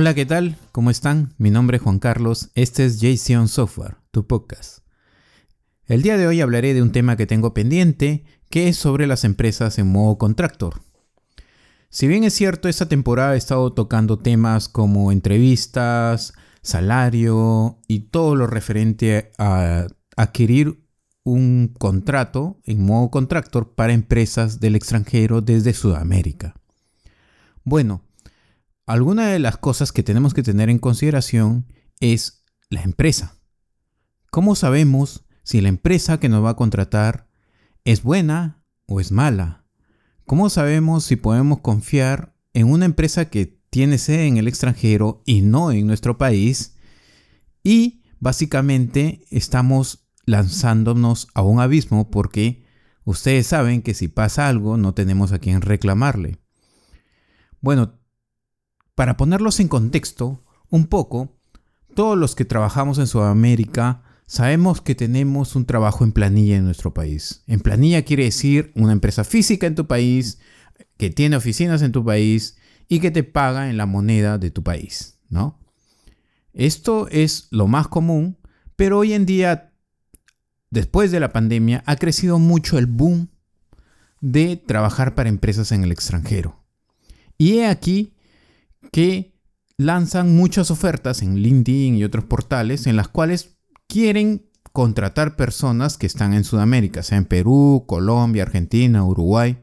Hola, ¿qué tal? ¿Cómo están? Mi nombre es Juan Carlos, este es JCON Software, tu podcast. El día de hoy hablaré de un tema que tengo pendiente, que es sobre las empresas en modo contractor. Si bien es cierto, esta temporada he estado tocando temas como entrevistas, salario y todo lo referente a adquirir un contrato en modo contractor para empresas del extranjero desde Sudamérica. Bueno, alguna de las cosas que tenemos que tener en consideración es la empresa. ¿Cómo sabemos si la empresa que nos va a contratar es buena o es mala? ¿Cómo sabemos si podemos confiar en una empresa que tiene sede en el extranjero y no en nuestro país? Y básicamente estamos lanzándonos a un abismo porque ustedes saben que si pasa algo no tenemos a quien reclamarle. Bueno, para ponerlos en contexto un poco, todos los que trabajamos en Sudamérica sabemos que tenemos un trabajo en planilla en nuestro país. En planilla quiere decir una empresa física en tu país, que tiene oficinas en tu país y que te paga en la moneda de tu país, ¿no? Esto es lo más común, pero hoy en día, después de la pandemia, ha crecido mucho el boom de trabajar para empresas en el extranjero. Y he aquí que lanzan muchas ofertas en LinkedIn y otros portales en las cuales quieren contratar personas que están en Sudamérica, sea en Perú, Colombia, Argentina, Uruguay.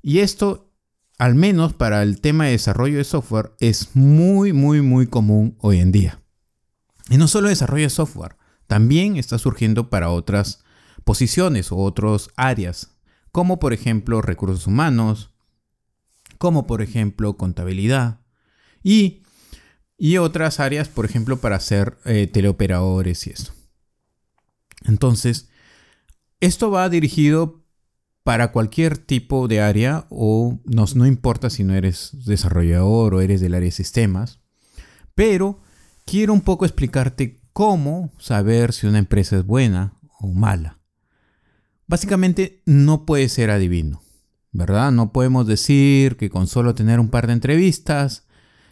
Y esto, al menos para el tema de desarrollo de software, es muy, muy, muy común hoy en día. Y no solo desarrollo de software, también está surgiendo para otras posiciones o otras áreas, como por ejemplo recursos humanos, como por ejemplo contabilidad y, otras áreas, por ejemplo, para hacer eh, teleoperadores y eso. Entonces, esto va dirigido para cualquier tipo de área o no, no importa si no eres desarrollador o eres del área de sistemas, pero quiero un poco explicarte cómo saber si una empresa es buena o mala. Básicamente no puede ser adivino. ¿verdad? No podemos decir que con solo tener un par de entrevistas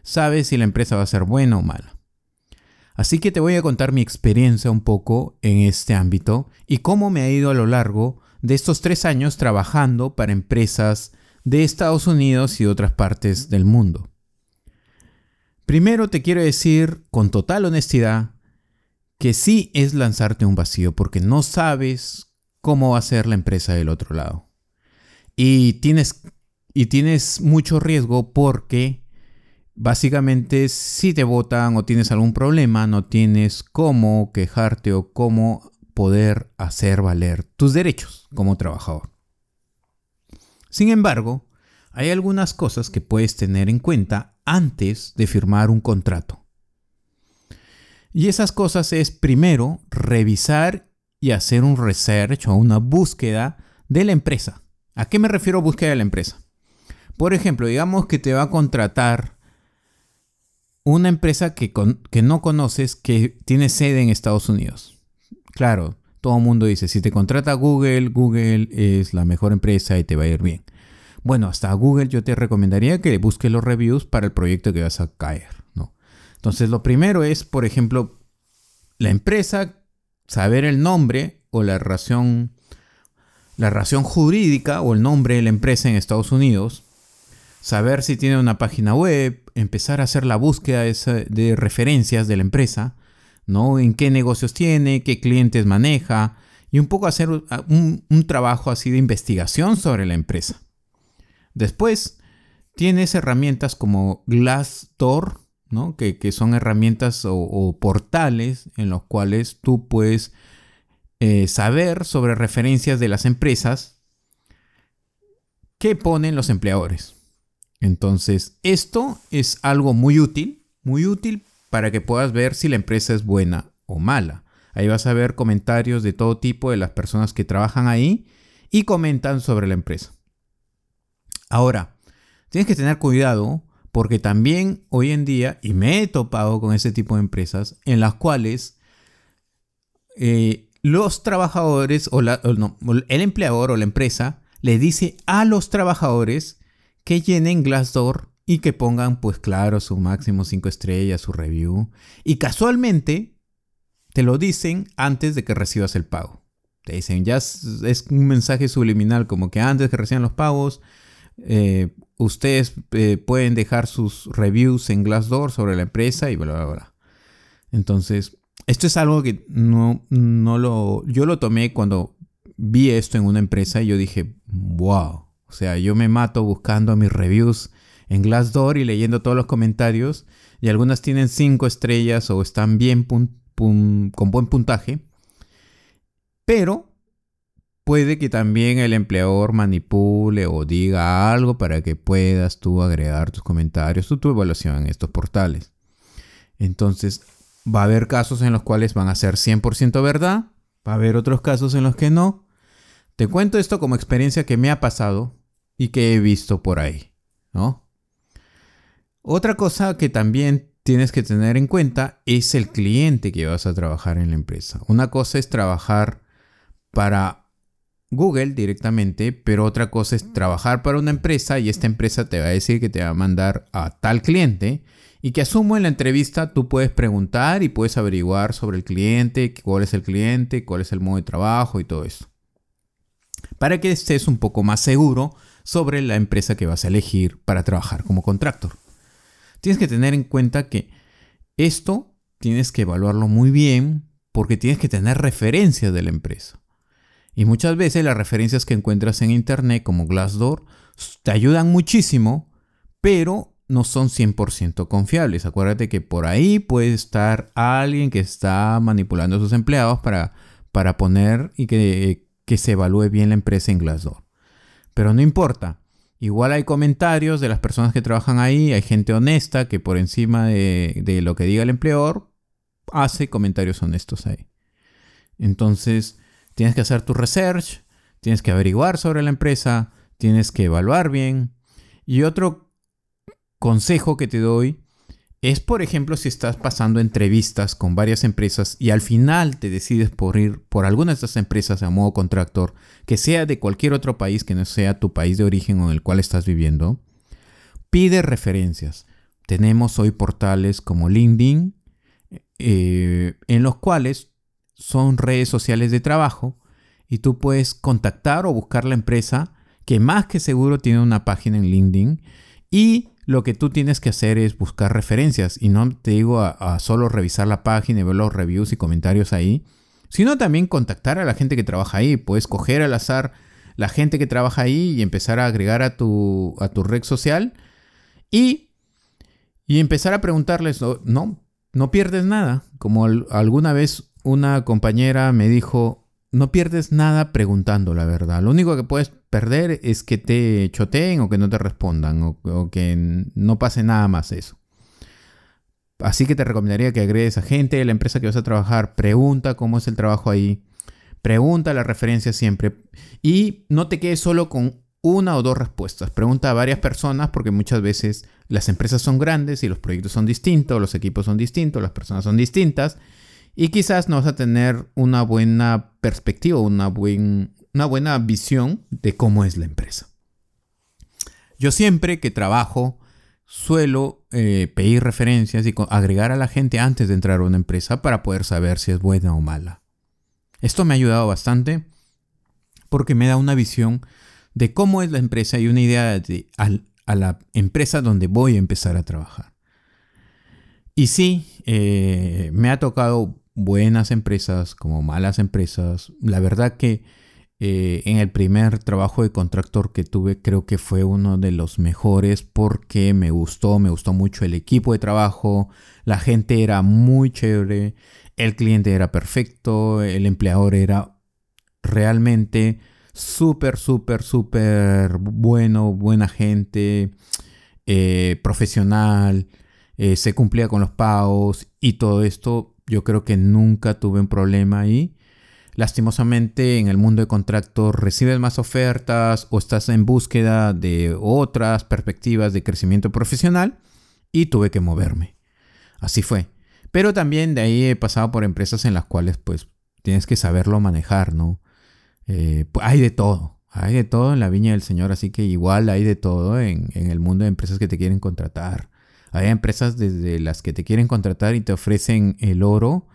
sabes si la empresa va a ser buena o mala. Así que te voy a contar mi experiencia un poco en este ámbito y cómo me ha ido a lo largo de estos tres años trabajando para empresas de Estados Unidos y otras partes del mundo. Primero te quiero decir con total honestidad que sí es lanzarte un vacío porque no sabes cómo va a ser la empresa del otro lado. Y tienes, y tienes mucho riesgo porque básicamente si te votan o tienes algún problema, no tienes cómo quejarte o cómo poder hacer valer tus derechos como trabajador. Sin embargo, hay algunas cosas que puedes tener en cuenta antes de firmar un contrato. Y esas cosas es primero revisar y hacer un research o una búsqueda de la empresa. ¿A qué me refiero búsqueda de la empresa? Por ejemplo, digamos que te va a contratar una empresa que, que no conoces que tiene sede en Estados Unidos. Claro, todo el mundo dice, si te contrata Google, Google es la mejor empresa y te va a ir bien. Bueno, hasta Google yo te recomendaría que busques los reviews para el proyecto que vas a caer. ¿no? Entonces, lo primero es, por ejemplo, la empresa, saber el nombre o la relación la relación jurídica o el nombre de la empresa en Estados Unidos, saber si tiene una página web, empezar a hacer la búsqueda de, referencias de la empresa, ¿no? En qué negocios tiene, qué clientes maneja y un poco hacer un, trabajo así de investigación sobre la empresa. Después, tienes herramientas como Glassdoor, ¿no? que, son herramientas o portales en los cuales tú puedes eh, saber sobre referencias de las empresas que ponen los empleadores. Entonces, esto es algo muy útil, muy útil para que puedas ver si la empresa es buena o mala. Ahí vas a ver comentarios de todo tipo de las personas que trabajan ahí y comentan sobre la empresa. Ahora, tienes que tener cuidado porque también hoy en día, y me he topado con ese tipo de empresas en las cuales eh, los trabajadores o, el empleador o la empresa le dice a los trabajadores que llenen Glassdoor y que pongan, pues claro, su máximo 5 estrellas, su review. Y casualmente te lo dicen antes de que recibas el pago. Te dicen, ya es, un mensaje subliminal, como que antes que reciban los pagos, eh, ustedes eh, pueden dejar sus reviews en Glassdoor sobre la empresa y bla, bla, bla. Entonces, esto es algo que no, no lo. Yo lo tomé cuando vi esto en una empresa y yo dije, wow. O sea, yo me mato buscando mis reviews en Glassdoor y leyendo todos los comentarios. Y algunas tienen cinco estrellas o están bien con buen puntaje. Pero puede que también el empleador manipule o diga algo para que puedas tú agregar tus comentarios o tu evaluación en estos portales. Entonces, va a haber casos en los cuales van a ser 100% verdad, va a haber otros casos en los que no. Te cuento esto como experiencia que me ha pasado y que he visto por ahí, ¿no? Otra cosa que también tienes que tener en cuenta es el cliente que vas a trabajar en la empresa. Una cosa es trabajar para Google directamente, pero otra cosa es trabajar para una empresa y esta empresa te va a decir que te va a mandar a tal cliente y que asumo en la entrevista tú puedes preguntar y puedes averiguar sobre el cliente, cuál es el cliente, cuál es el modo de trabajo y todo eso. Para que estés un poco más seguro sobre la empresa que vas a elegir para trabajar como contractor. Tienes que tener en cuenta que esto tienes que evaluarlo muy bien porque tienes que tener referencias de la empresa. Y muchas veces las referencias que encuentras en internet como Glassdoor te ayudan muchísimo, pero no son 100% confiables. Acuérdate que por ahí puede estar alguien que está manipulando a sus empleados para, para poner y que, que se evalúe bien la empresa en Glassdoor. Pero no importa. Igual hay comentarios de las personas que trabajan ahí, hay gente honesta que por encima de, de lo que diga el empleador hace comentarios honestos ahí. Entonces, Tienes que hacer tu research, tienes que averiguar sobre la empresa, tienes que evaluar bien. Y otro consejo que te doy es, por ejemplo, si estás pasando entrevistas con varias empresas y al final te decides por ir por alguna de estas empresas a modo contractor, que sea de cualquier otro país que no sea tu país de origen o en el cual estás viviendo, pide referencias. Tenemos hoy portales como LinkedIn, eh, en los cuales son redes sociales de trabajo y tú puedes contactar o buscar la empresa que más que seguro tiene una página en LinkedIn y lo que tú tienes que hacer es buscar referencias y no te digo a, solo revisar la página y ver los reviews y comentarios ahí, sino también contactar a la gente que trabaja ahí. Puedes coger al azar la gente que trabaja ahí y empezar a agregar a tu, a tu red social y, y empezar a preguntarles, no, no pierdes nada. Como alguna vez una compañera me dijo, no pierdes nada preguntando la verdad. Lo único que puedes perder es que te choteen o que no te respondan o, que no pase nada más eso. Así que te recomendaría que agregues a gente de la empresa que vas a trabajar, pregunta cómo es el trabajo ahí, pregunta la referencia siempre y no te quedes solo con una o dos respuestas. Pregunta a varias personas porque muchas veces las empresas son grandes y los proyectos son distintos, los equipos son distintos, las personas son distintas y quizás no vas a tener una buena perspectiva, una, una buena visión de cómo es la empresa. Yo siempre que trabajo suelo eh, pedir referencias y agregar a la gente antes de entrar a una empresa para poder saber si es buena o mala. Esto me ha ayudado bastante porque me da una visión de cómo es la empresa y una idea de a la empresa donde voy a empezar a trabajar. Y sí, eh, me ha tocado buenas empresas como malas empresas. La verdad que eh, en el primer trabajo de contractor que tuve creo que fue uno de los mejores porque me gustó, me gustó mucho el equipo de trabajo, la gente era muy chévere, el cliente era perfecto, el empleador era realmente súper, súper, súper bueno, buena gente, eh, profesional, eh, se cumplía con los pagos y todo esto yo creo que nunca tuve un problema ahí. Lastimosamente en el mundo de contratos recibes más ofertas o estás en búsqueda de otras perspectivas de crecimiento profesional y tuve que moverme. Así fue. Pero también de ahí he pasado por empresas en las cuales pues tienes que saberlo manejar, ¿no? Eh, hay de todo. Hay de todo en la viña del Señor, así que igual hay de todo en el mundo de empresas que te quieren contratar. Hay empresas desde las que te quieren contratar y te ofrecen el oro,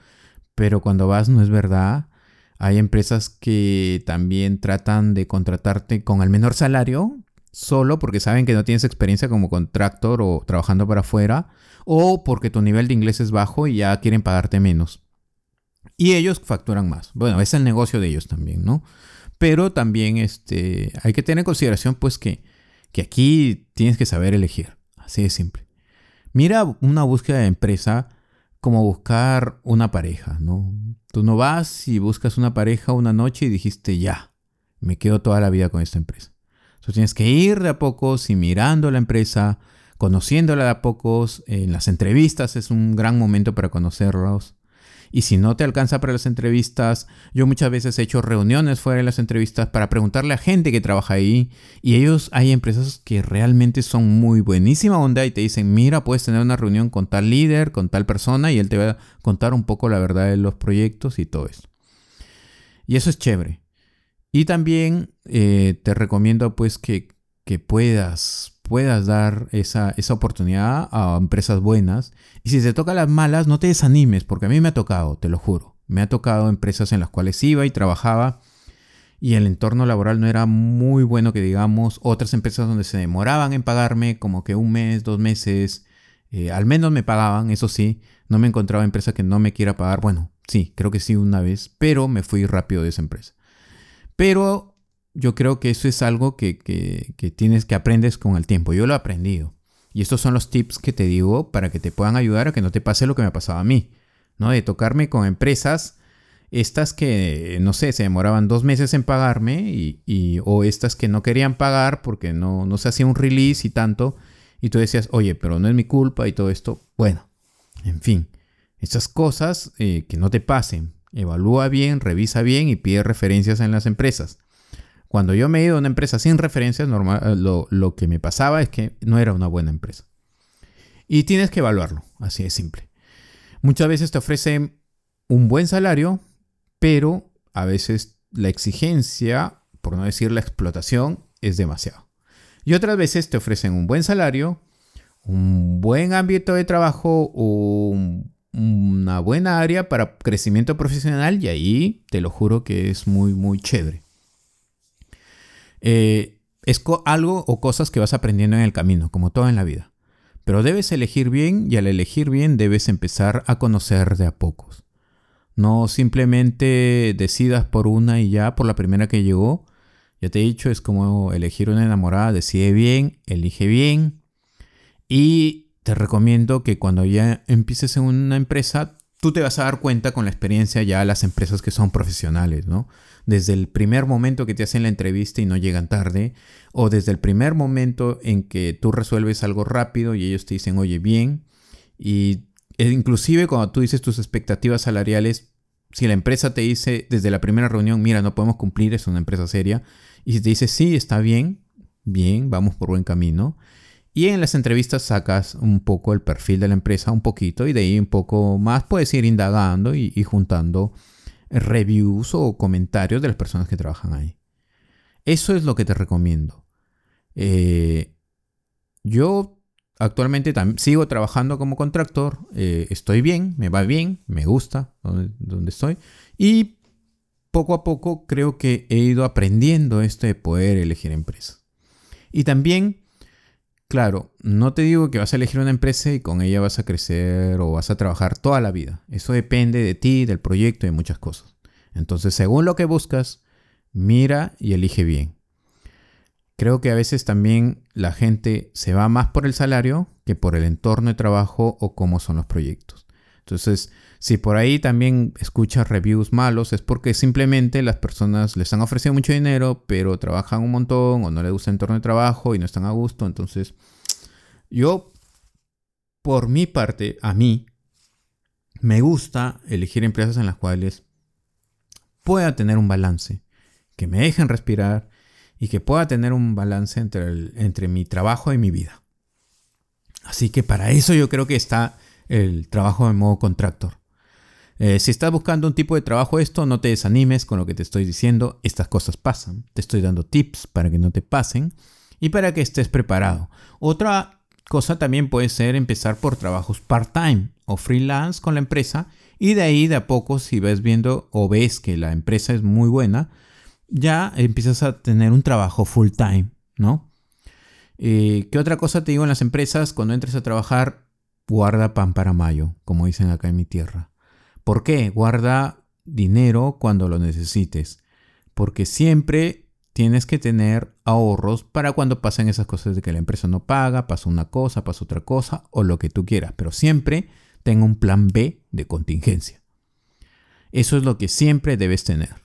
pero cuando vas no es verdad. Hay empresas que también tratan de contratarte con el menor salario, solo porque saben que no tienes experiencia como contractor o trabajando para afuera, o porque tu nivel de inglés es bajo y ya quieren pagarte menos. Y ellos facturan más. Bueno, es el negocio de ellos también, ¿no? Pero también este, hay que tener en consideración pues que, que aquí tienes que saber elegir. Así de simple. Mira una búsqueda de empresa como buscar una pareja, ¿no? Tú no vas y buscas una pareja una noche y dijiste, ya, me quedo toda la vida con esta empresa. Tú tienes que ir de a pocos y mirando la empresa, conociéndola de a pocos. En las entrevistas es un gran momento para conocerlos. Y si no te alcanza para las entrevistas, yo muchas veces he hecho reuniones fuera de las entrevistas para preguntarle a gente que trabaja ahí. Y ellos, hay empresas que realmente son muy buenísima onda y te dicen, mira, puedes tener una reunión con tal líder, con tal persona, y él te va a contar un poco la verdad de los proyectos y todo eso. Y eso es chévere. Y también eh, te recomiendo pues que, que puedas puedas dar esa, oportunidad a empresas buenas. Y si te toca las malas, no te desanimes, porque a mí me ha tocado, te lo juro. Me ha tocado empresas en las cuales iba y trabajaba y el entorno laboral no era muy bueno que digamos. Otras empresas donde se demoraban en pagarme como que un mes, dos meses. Eh, al menos me pagaban, eso sí. No me encontraba empresa que no me quiera pagar. Bueno, sí, creo que sí una vez, pero me fui rápido de esa empresa. Pero yo creo que eso es algo que, tienes que aprendes con el tiempo. Yo lo he aprendido. Y estos son los tips que te digo para que te puedan ayudar a que no te pase lo que me ha pasado a mí. ¿no? De tocarme con empresas, estas que, no sé, se demoraban dos meses en pagarme y, o estas que no querían pagar porque no, no se hacía un release y tanto. Y tú decías, oye, pero no es mi culpa y todo esto. Bueno, en fin, estas cosas eh, que no te pasen. Evalúa bien, revisa bien y pide referencias en las empresas. Cuando yo me he ido a una empresa sin referencias, eh, lo, que me pasaba es que no era una buena empresa. Y tienes que evaluarlo, así de simple. Muchas veces te ofrecen un buen salario, pero a veces la exigencia, por no decir la explotación, es demasiado. Y otras veces te ofrecen un buen salario, un buen ámbito de trabajo, una buena área para crecimiento profesional y ahí te lo juro que es muy, muy chévere. Eh, es algo o cosas que vas aprendiendo en el camino, como todo en la vida. Pero debes elegir bien y al elegir bien debes empezar a conocer de a pocos. No simplemente decidas por una y ya, por la primera que llegó. Ya te he dicho, es como elegir una enamorada, decide bien, elige bien. Y te recomiendo que cuando ya empieces en una empresa, tú te vas a dar cuenta con la experiencia ya las empresas que son profesionales, ¿no? Desde el primer momento que te hacen la entrevista y no llegan tarde, o desde el primer momento en que tú resuelves algo rápido y ellos te dicen, oye, bien, y e inclusive cuando tú dices tus expectativas salariales, si la empresa te dice desde la primera reunión, mira, no podemos cumplir, es una empresa seria, y si te dice, sí, está bien, bien, vamos por buen camino, y en las entrevistas sacas un poco el perfil de la empresa, un poquito, y de ahí un poco más puedes ir indagando y, juntando reviews o comentarios de las personas que trabajan ahí. Eso es lo que te recomiendo. Eh, yo actualmente sigo trabajando como contractor, eh, estoy bien, me va bien, me gusta donde, donde, estoy y poco a poco creo que he ido aprendiendo esto de poder elegir empresas. Y también Claro, no te digo que vas a elegir una empresa y con ella vas a crecer o vas a trabajar toda la vida. Eso depende de ti, del proyecto y de muchas cosas. Entonces, según lo que buscas, mira y elige bien. Creo que a veces también la gente se va más por el salario que por el entorno de trabajo o cómo son los proyectos. Entonces, si por ahí también escuchas reviews malos, es porque simplemente las personas les han ofrecido mucho dinero, pero trabajan un montón o no les gusta el entorno de trabajo y no están a gusto. Entonces, yo, por mi parte, a mí, me gusta elegir empresas en las cuales pueda tener un balance, que me dejen respirar y que pueda tener un balance entre, entre mi trabajo y mi vida. Así que para eso yo creo que está el trabajo de modo contractor. Eh, si estás buscando un tipo de trabajo esto, no te desanimes con lo que te estoy diciendo. Estas cosas pasan. Te estoy dando tips para que no te pasen y para que estés preparado. Otra cosa también puede ser empezar por trabajos part-time o freelance con la empresa y de ahí de a poco si ves viendo o ves que la empresa es muy buena, ya empiezas a tener un trabajo full-time, ¿no? Eh, ¿Qué otra cosa te digo en las empresas? Cuando entres a trabajar, guarda pan para mayo, como dicen acá en mi tierra. ¿Por qué? Guarda dinero cuando lo necesites. Porque siempre tienes que tener ahorros para cuando pasen esas cosas de que la empresa no paga, pasa una cosa, pasa otra cosa o lo que tú quieras. Pero siempre tenga un plan B de contingencia. Eso es lo que siempre debes tener.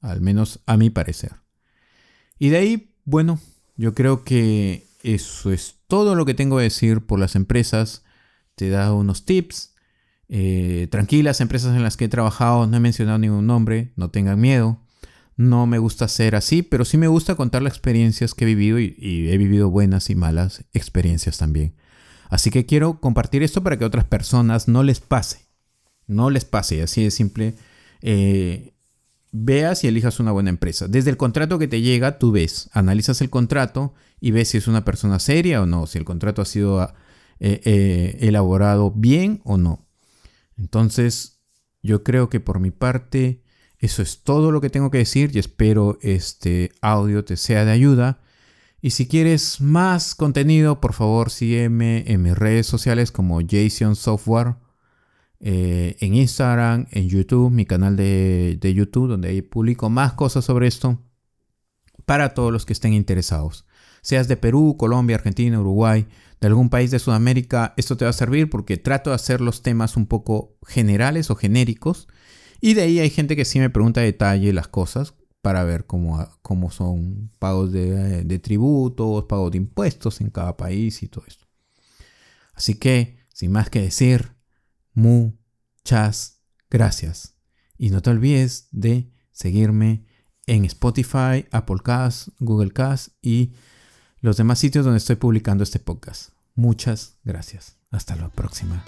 Al menos a mi parecer. Y de ahí, bueno, yo creo que eso es todo lo que tengo que decir por las empresas. Te da unos tips eh, tranquilas empresas en las que he trabajado, no he mencionado ningún nombre, no tengan miedo. No me gusta ser así, pero sí me gusta contar las experiencias que he vivido y, he vivido buenas y malas experiencias también. Así que quiero compartir esto para que a otras personas no les pase. No les pase, así de simple. Eh, veas y elijas una buena empresa. Desde el contrato que te llega, tú ves, analizas el contrato y ves si es una persona seria o no, si el contrato ha sido eh, elaborado bien o no. Entonces, yo creo que por mi parte, eso es todo lo que tengo que decir y espero este audio te sea de ayuda. Y si quieres más contenido, por favor sígueme en mis redes sociales como Jason Software, eh, en Instagram, en YouTube, mi canal de, de YouTube, donde ahí publico más cosas sobre esto para todos los que estén interesados. Seas de Perú, Colombia, Argentina, Uruguay, de algún país de Sudamérica, esto te va a servir porque trato de hacer los temas un poco generales o genéricos. Y de ahí hay gente que sí me pregunta detalle las cosas para ver cómo, cómo son pagos de, de tributos, pagos de impuestos en cada país y todo esto. Así que, sin más que decir, muchas gracias. Y no te olvides de seguirme en Spotify, Apple Cast, Google Cast y los demás sitios donde estoy publicando este podcast. Muchas gracias. Hasta la próxima.